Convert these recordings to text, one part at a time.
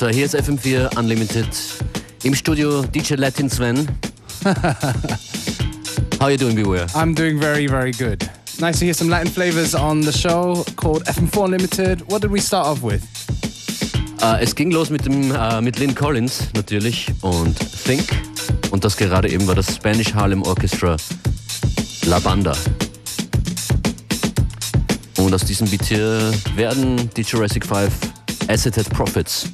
Winzer. Hier ist FM4 Unlimited. Im Studio DJ Latin Sven. How are you doing, Beware? I'm doing very, very good. Nice to hear some Latin flavors on the show called FM4 Unlimited. What did we start off with? Uh, es ging los mit, dem, uh, mit Lynn Collins natürlich und Think. Und das gerade eben war das Spanish Harlem Orchestra La Banda. Und aus diesem Beat hier werden die Jurassic 5 Asseted Profits.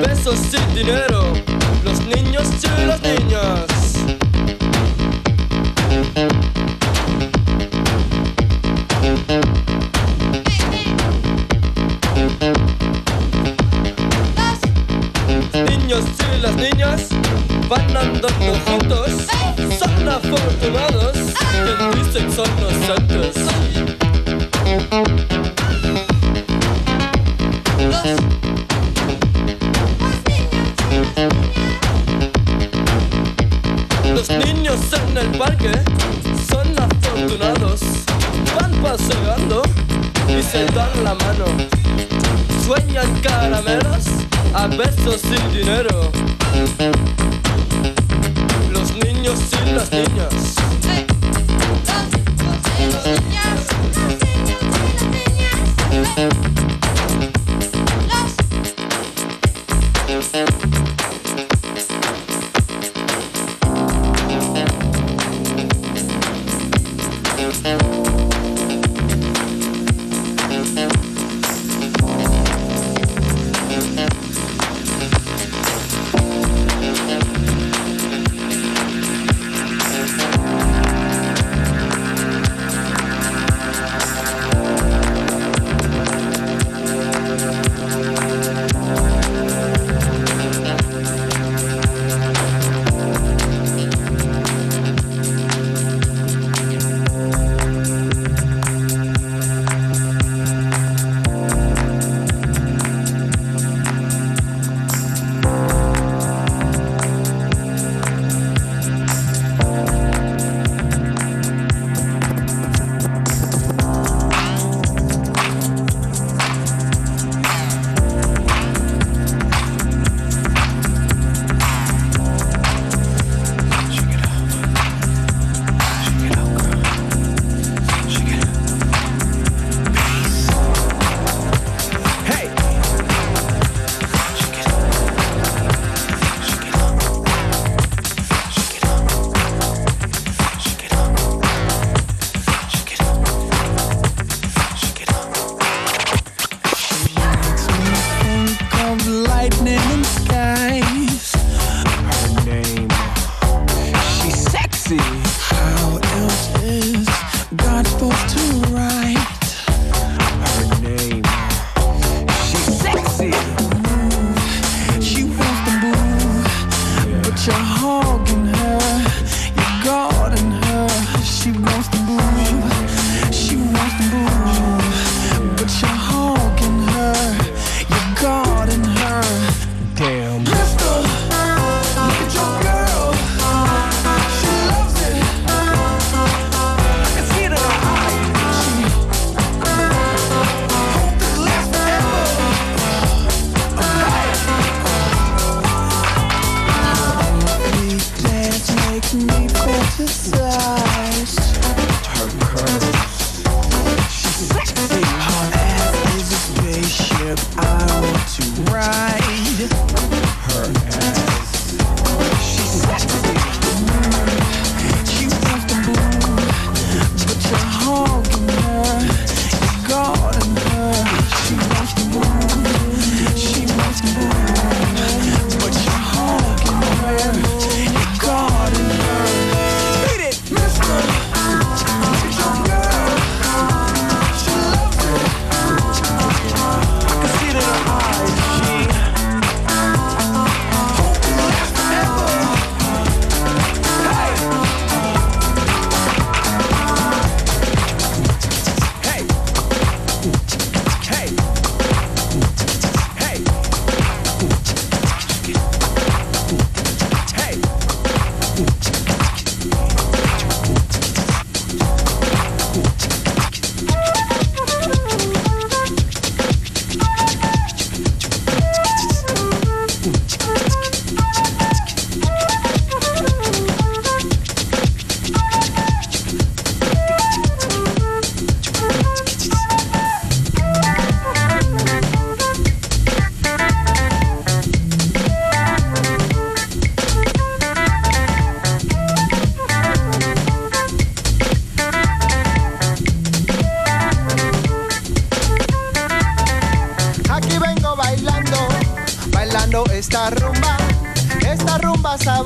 Besos y dinero, los niños y los niños.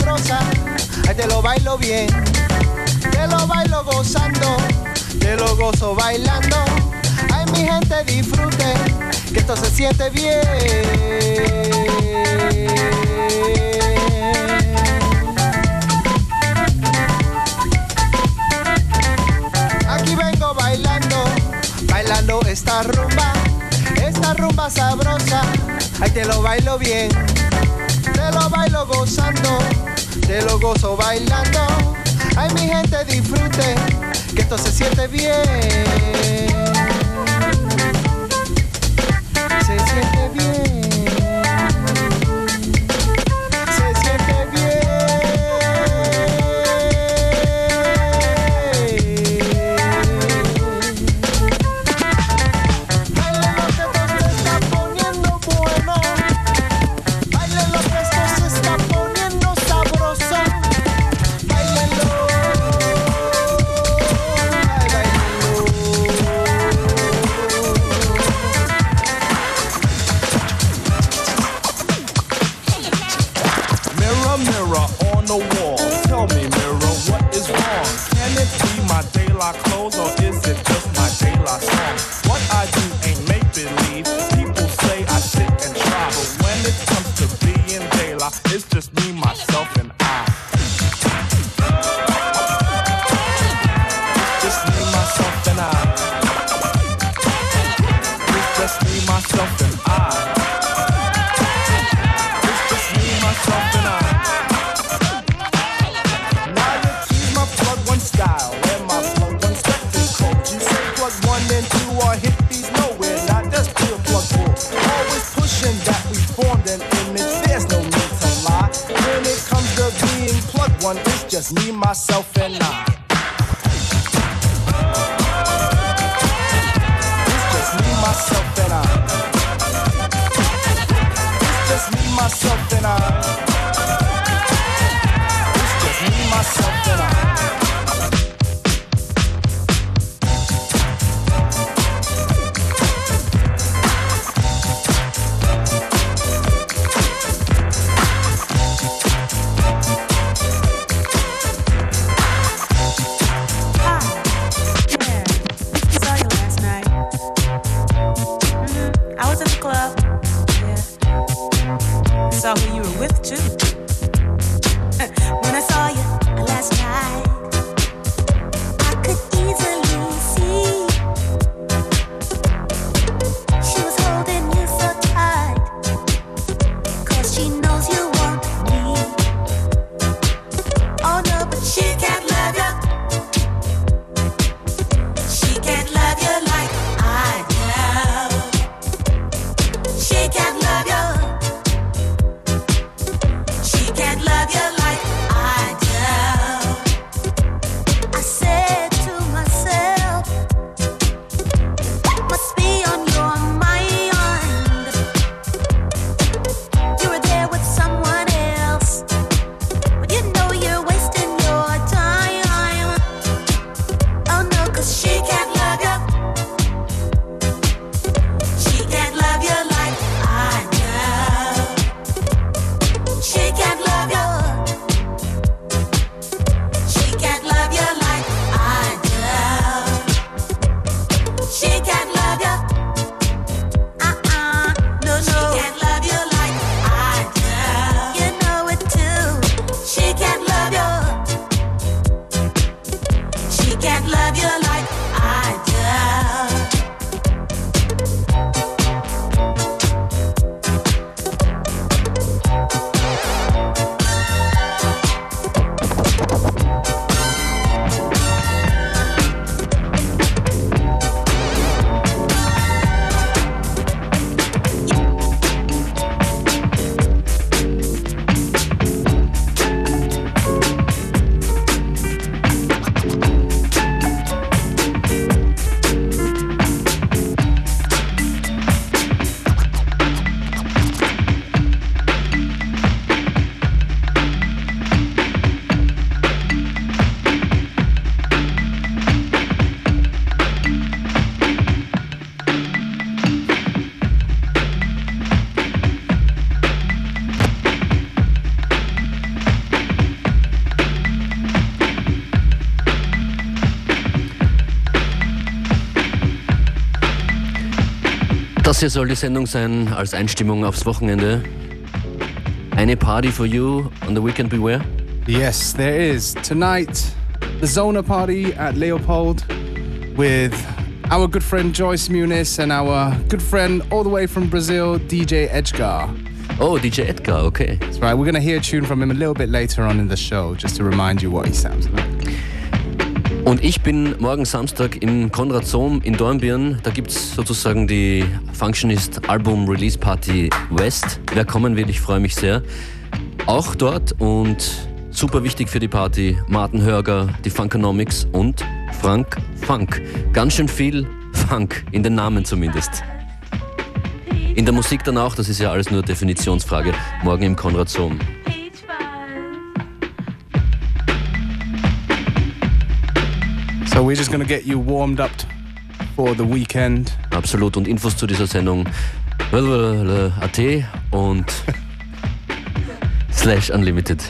sabrosa, ahí te lo bailo bien, te lo bailo gozando, te lo gozo bailando, ay mi gente disfrute, que esto se siente bien. aquí vengo bailando, bailando esta rumba, esta rumba sabrosa. Ahí te lo bailo bien, te lo bailo gozando, De lo gozo bailando. Ay, mi gente, disfrute, que esto se siente bien. Se siente bien. Das hier soll die Sendung sein als Einstimmung aufs Wochenende. Eine Party for you on the weekend beware? Yes, there is. Tonight, the Zona party at Leopold with our good friend Joyce Muniz and our good friend all the way from Brazil, DJ Edgar. Oh, DJ Edgar, okay. That's right, we're going to hear a tune from him a little bit later on in the show, just to remind you what he sounds like. Und ich bin morgen Samstag im Konrad Sohm in Dornbirn. Da gibt es sozusagen die Functionist Album Release Party West. Wer kommen will, ich freue mich sehr. Auch dort und super wichtig für die Party, Martin Hörger, die Funkonomics und Frank Funk. Ganz schön viel Funk, in den Namen zumindest. In der Musik dann auch, das ist ja alles nur Definitionsfrage. Morgen im Konrad Sohm. So we're just going to get you warmed up for the weekend. Absolut. Und Infos zu dieser Sendung at und slash unlimited.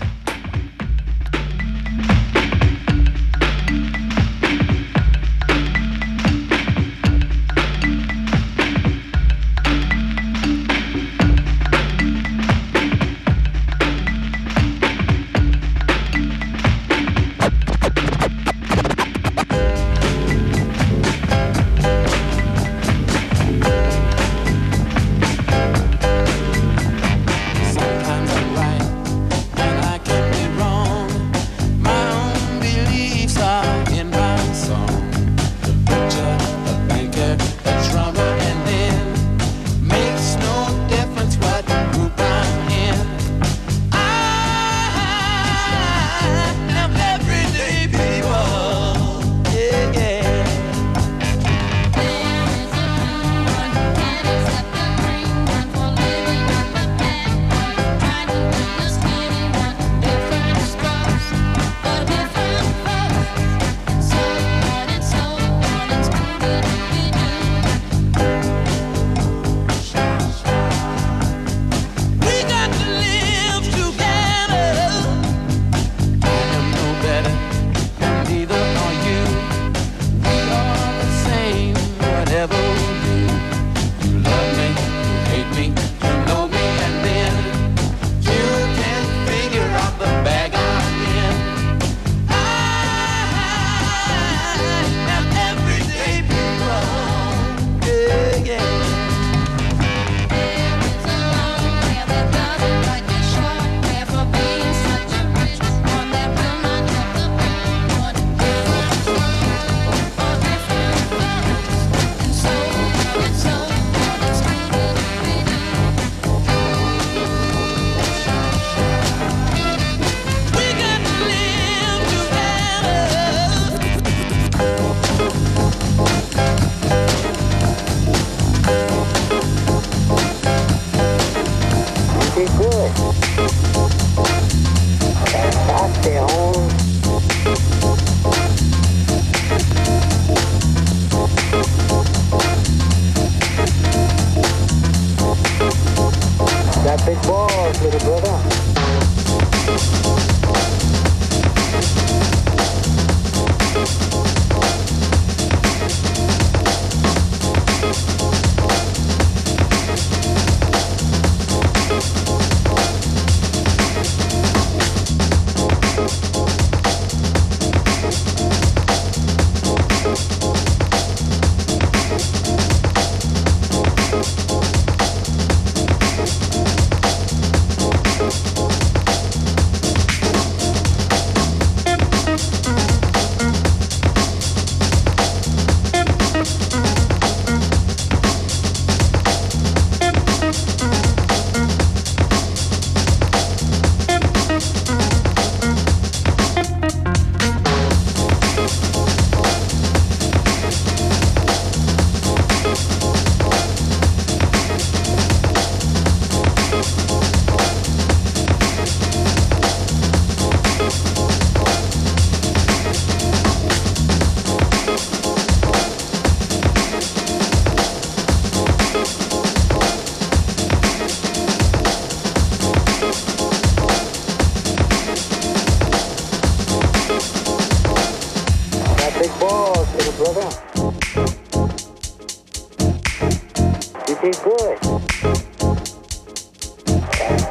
do good.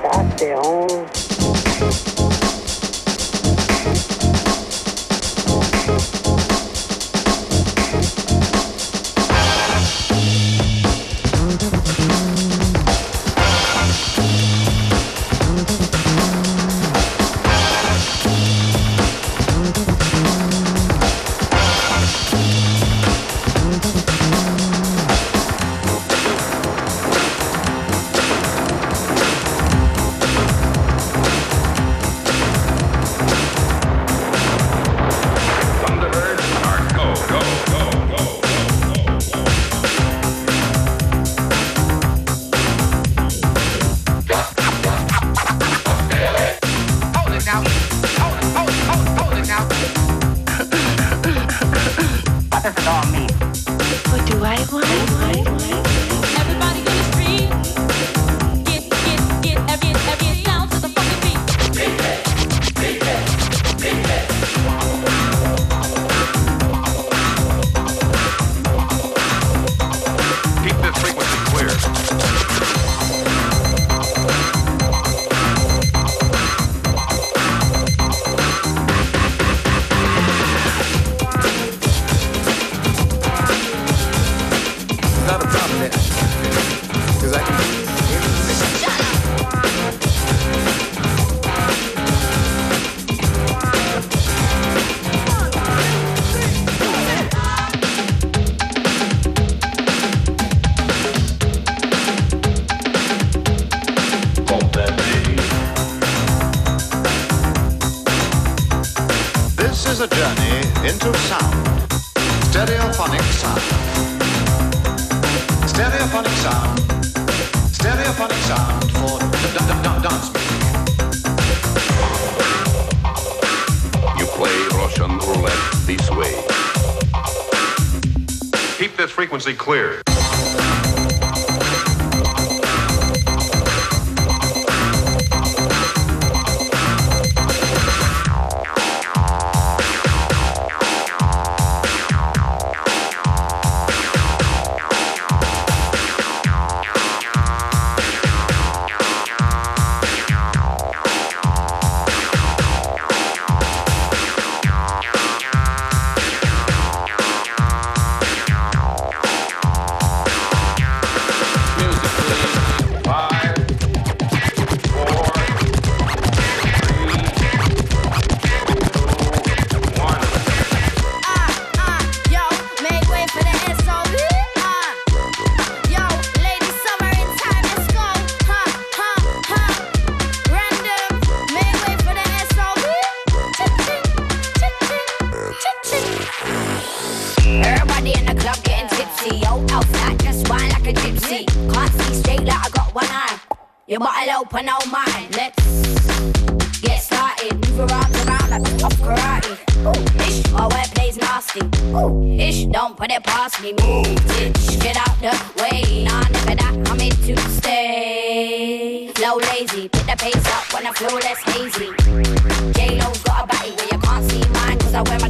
That's their own. to sound. Stereophonic sound. Stereophonic sound. Stereophonic sound for dance music. You play Russian roulette this way. Keep this frequency clear. karate, karate, of karate. Ooh, ish, my wet plays nasty. Ooh, ish, don't put it past me. Move, ditch, get out the way. Nah, never that, I'm here to stay. Low lazy, pick the pace up when I flow less hazy. J-Lo's got a body where you can't see mine, cause I wear my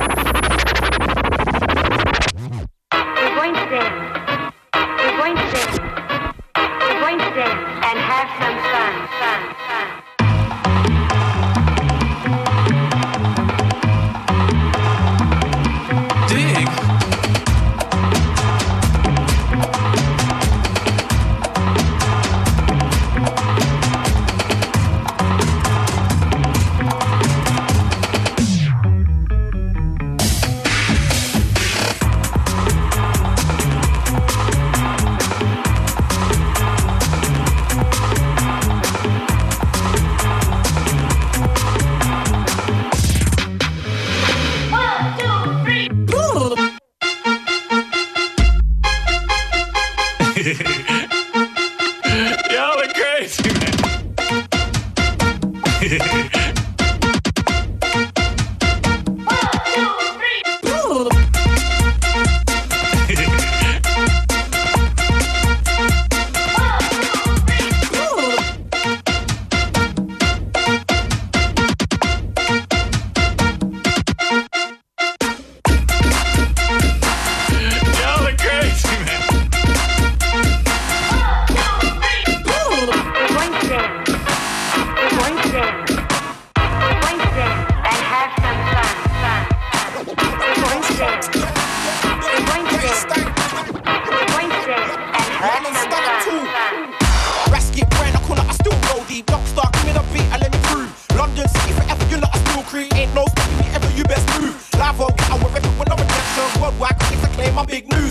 big news.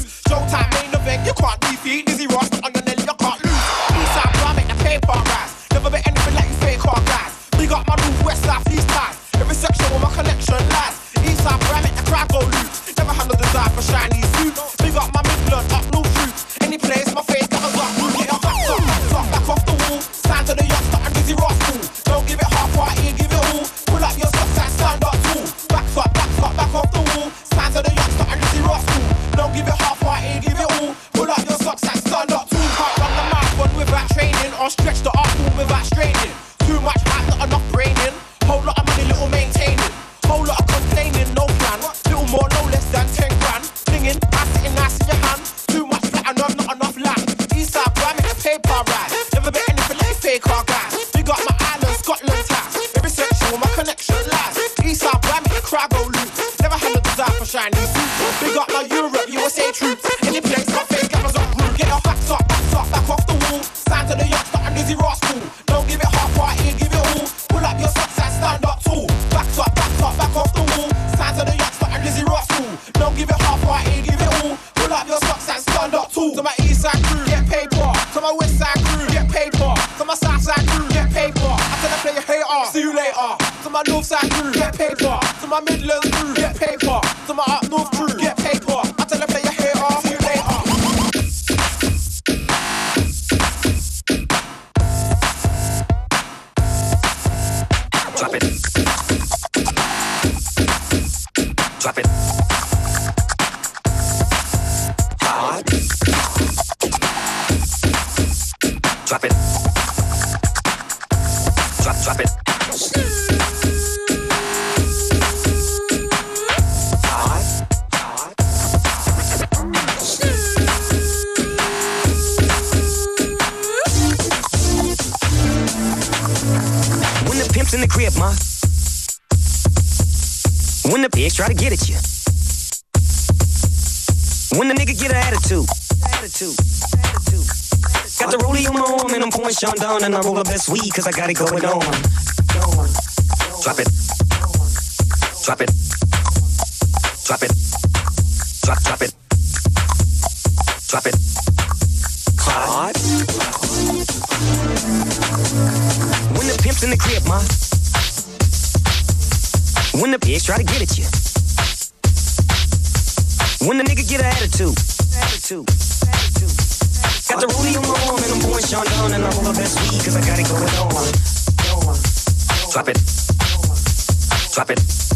Drop it. try to get at you. When the nigga get an attitude, attitude, attitude. Got the rollie on my arm and I'm pouring Sean down and I roll up that weed cause I got it going on. Drop it, drop it, drop it, drop, drop it, drop it. Hot. When the pimp's in the crib, ma. When the bitch try to get at you get an attitude. Attitude. attitude. Got the Rudy on my arm and I'm pouring Sean down and I roll up that weed cause I got it going on. Drop it. Drop it.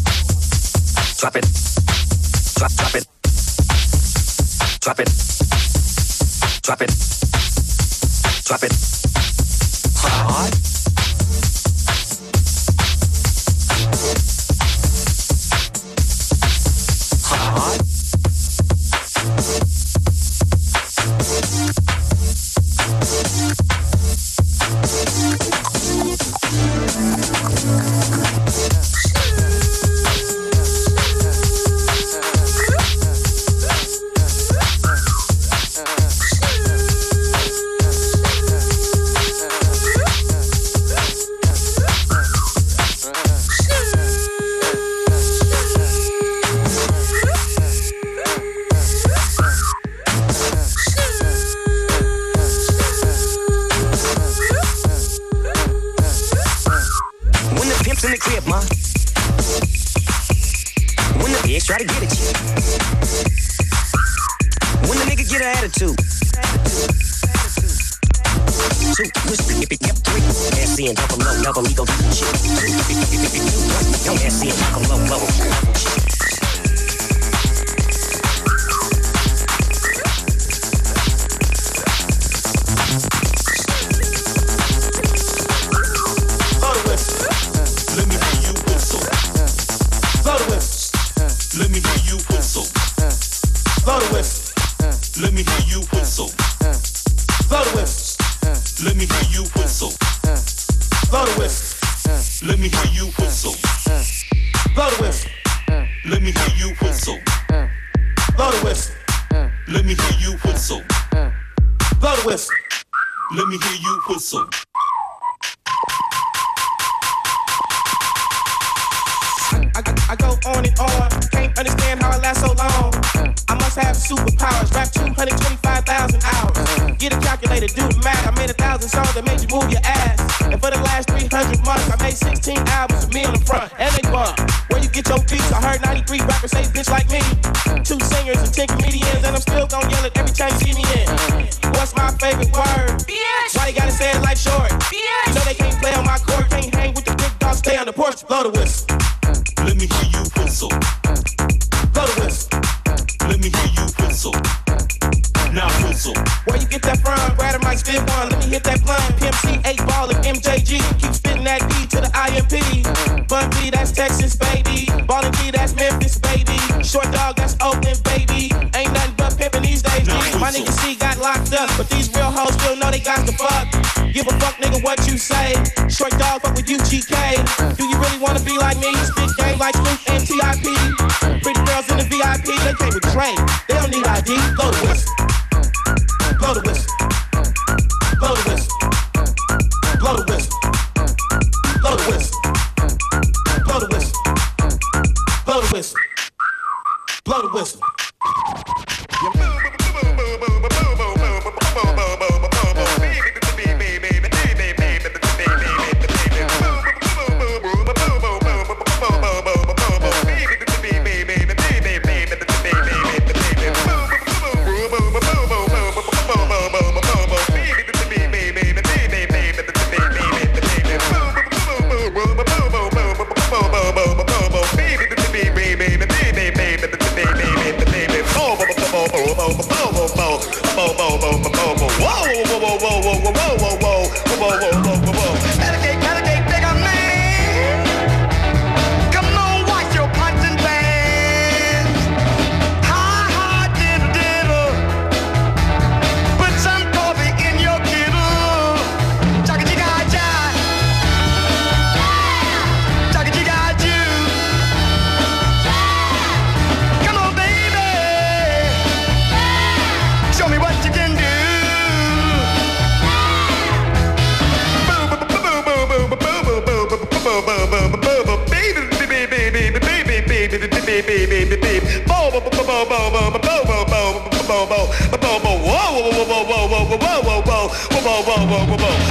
That made you move your ass. And for the last 300 months, I made 16 albums with me on the front. And they bump. Where you get your beats? I heard 93 rappers say bitch like me. Two singers and 10 comedians. And I'm still gonna yell it every time you see me in. What's my favorite word? Bitch. Why they gotta say it like short? Bitch. You know they can't play on my court. Can't hang with the big dogs. Stay on the porch. Blow the whistle. C8 Ballin' MJG. Keep spittin' that D to the IMP. Bun B, that's Texas, baby. Ballin' D, that's Memphis, baby. Short dog, that's Oakland, baby. Ain't nothing but pimpin' these days, G. My nigga C got locked up, but these real hoes still know they got the fuck. Give a fuck, nigga, what you say. Short dog, fuck with UGK. Do you really wanna be like me? Spit game like Snoop and TIP. Pretty girls in the VIP, they came with Dre. They don't need ID, go with. 好吧，好吧，好。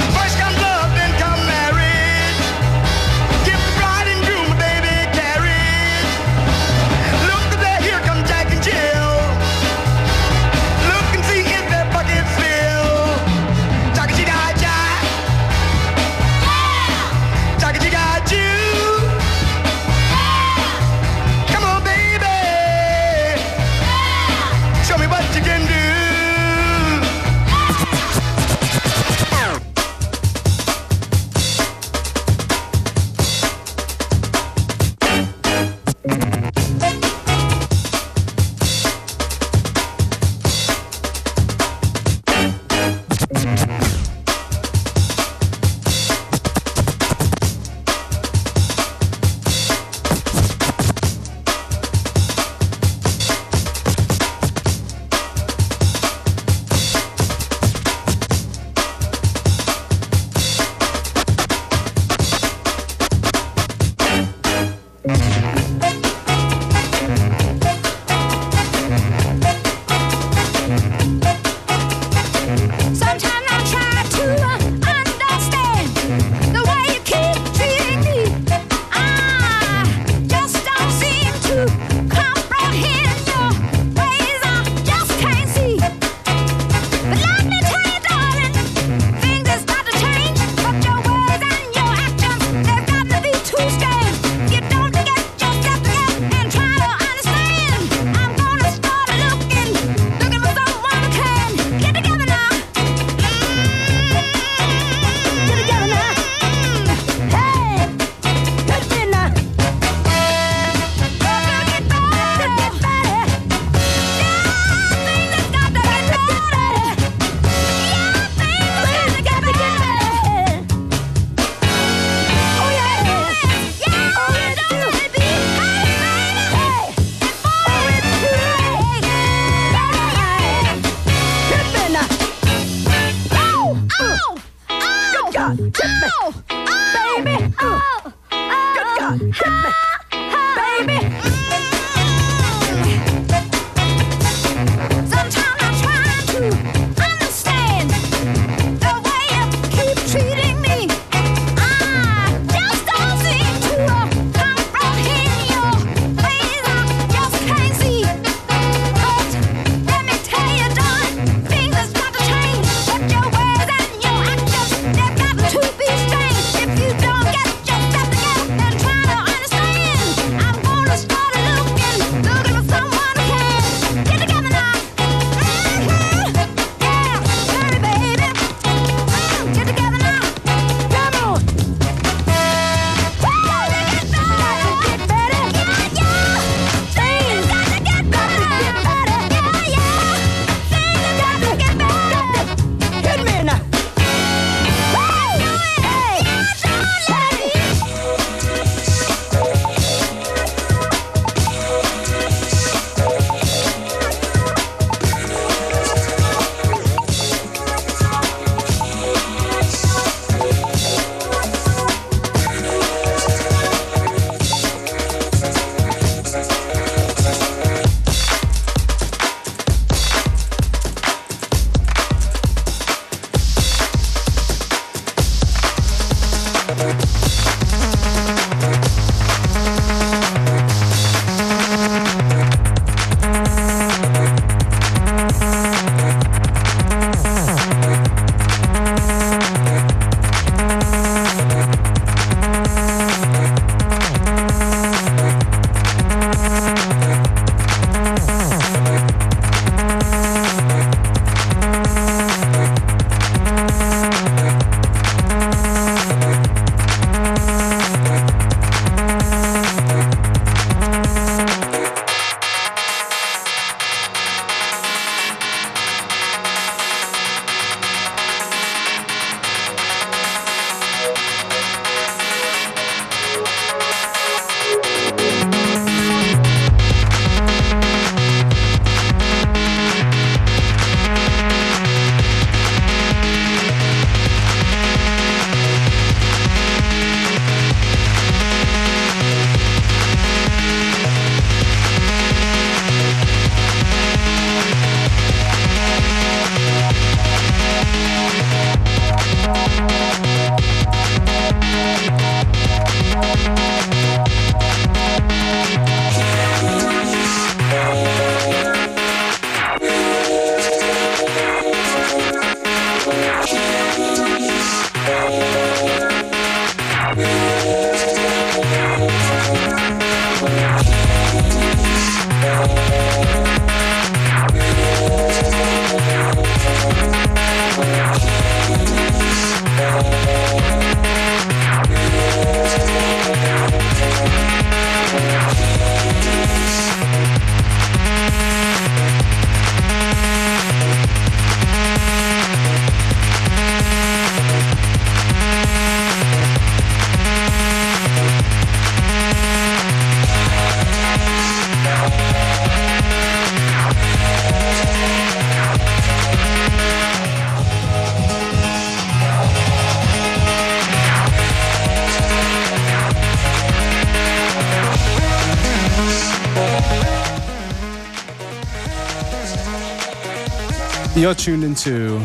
You're tuned into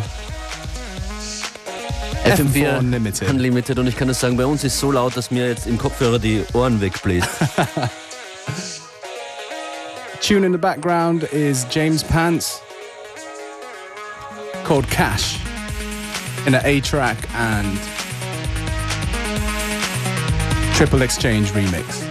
FM4 Unlimited. Unlimited. Und ich kann es sagen, bei uns ist so laut, dass mir jetzt im Kopfhörer die Ohren wegbläst. Tune in the background is James Pants called Cash in an A track and Triple Exchange remix.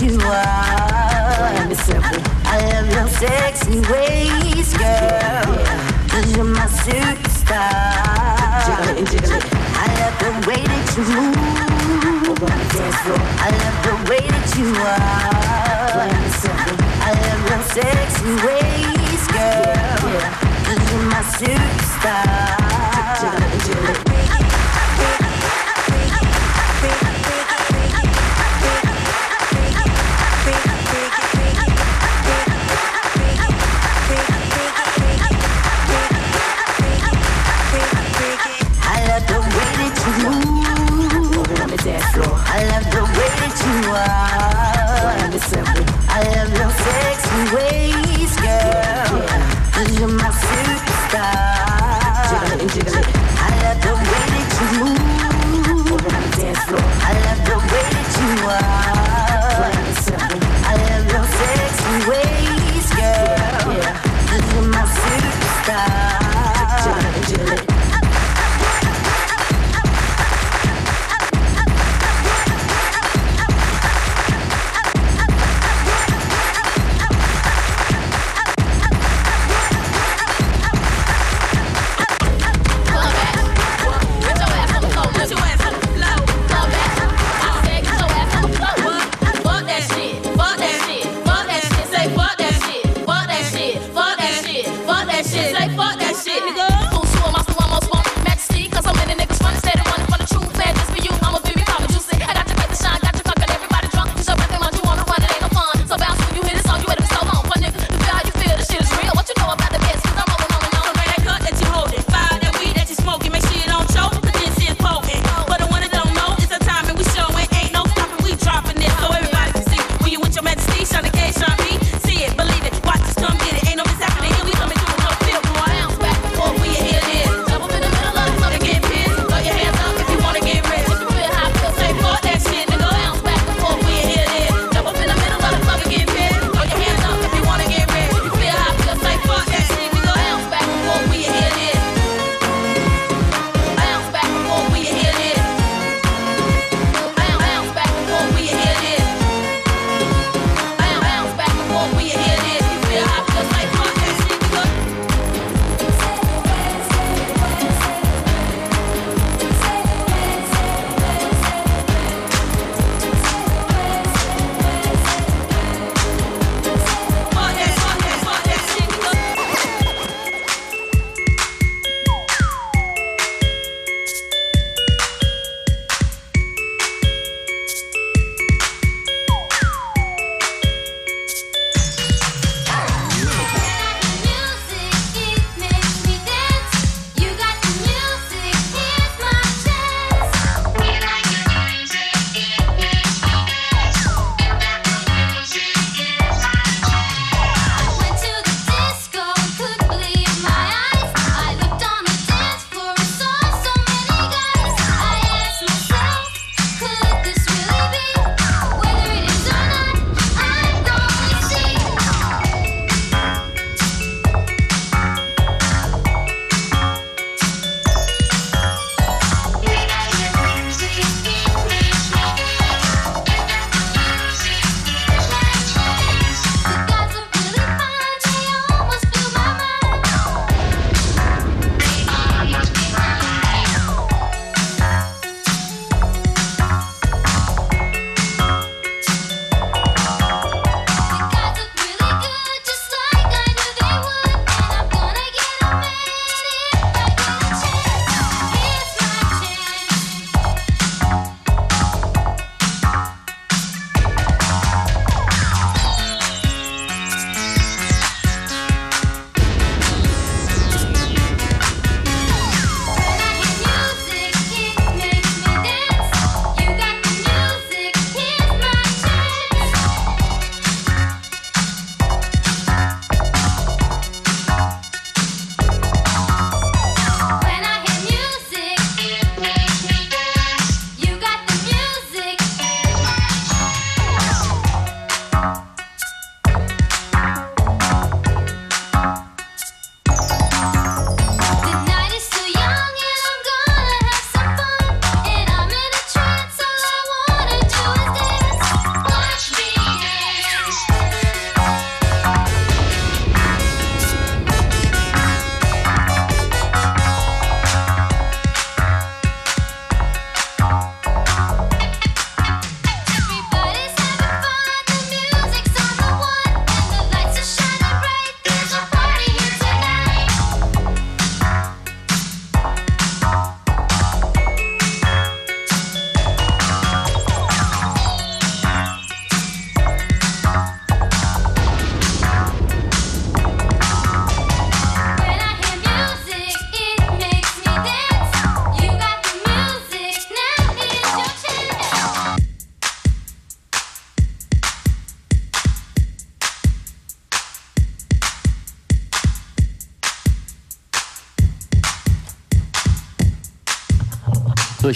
you are. I love your sexy ways, girl. Cause you're my superstar. I love the way that you move. I love the way that you are. I love your sexy ways, girl. Cause you're my superstar.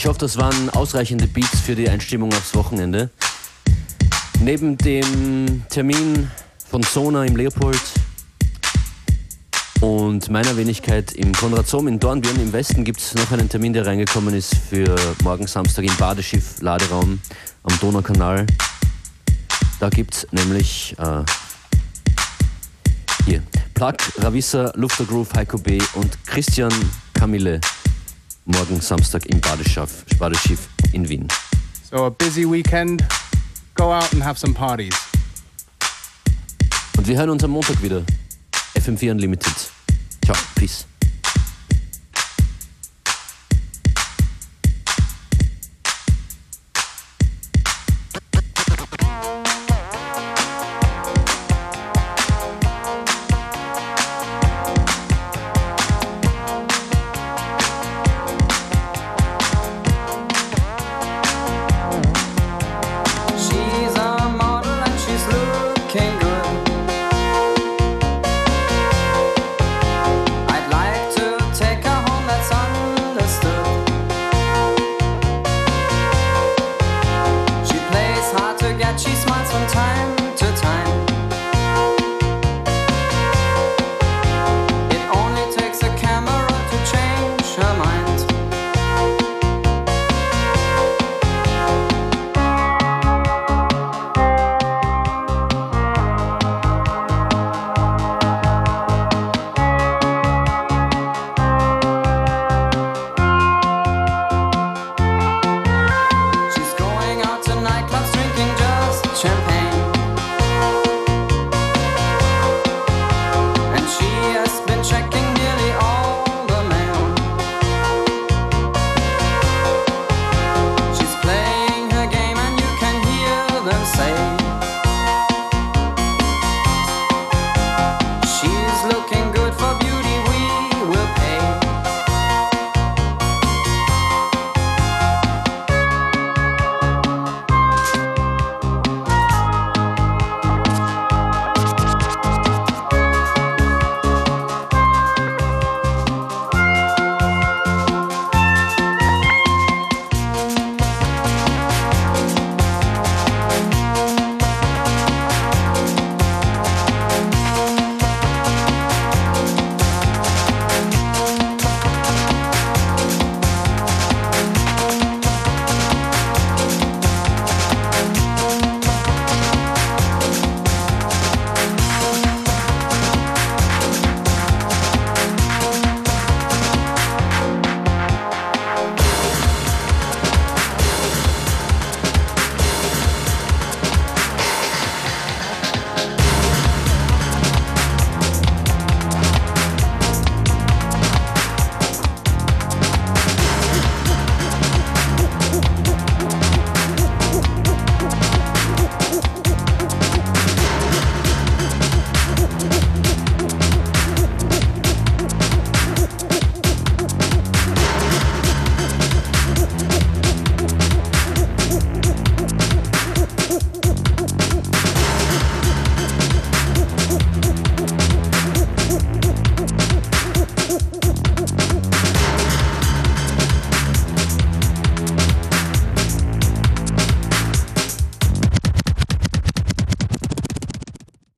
Ich hoffe, das waren ausreichende Beats für die Einstimmung aufs Wochenende. Neben dem Termin von Sona im Leopold und meiner Wenigkeit im Konrad Sohm in Dornbirn im Westen gibt es noch einen Termin, der reingekommen ist für morgen Samstag im Badeschiff Laderaum am Donaukanal. Da gibt es nämlich äh, hier Plug, Ravissa, Luftergroove, Heiko B. und Christian Camille morgen Samstag im Badeschiff, Badeschiff in Wien. So a busy weekend. Go out and have some parties. Und wir hören uns am Montag wieder. FM4 Unlimited. Ciao, peace.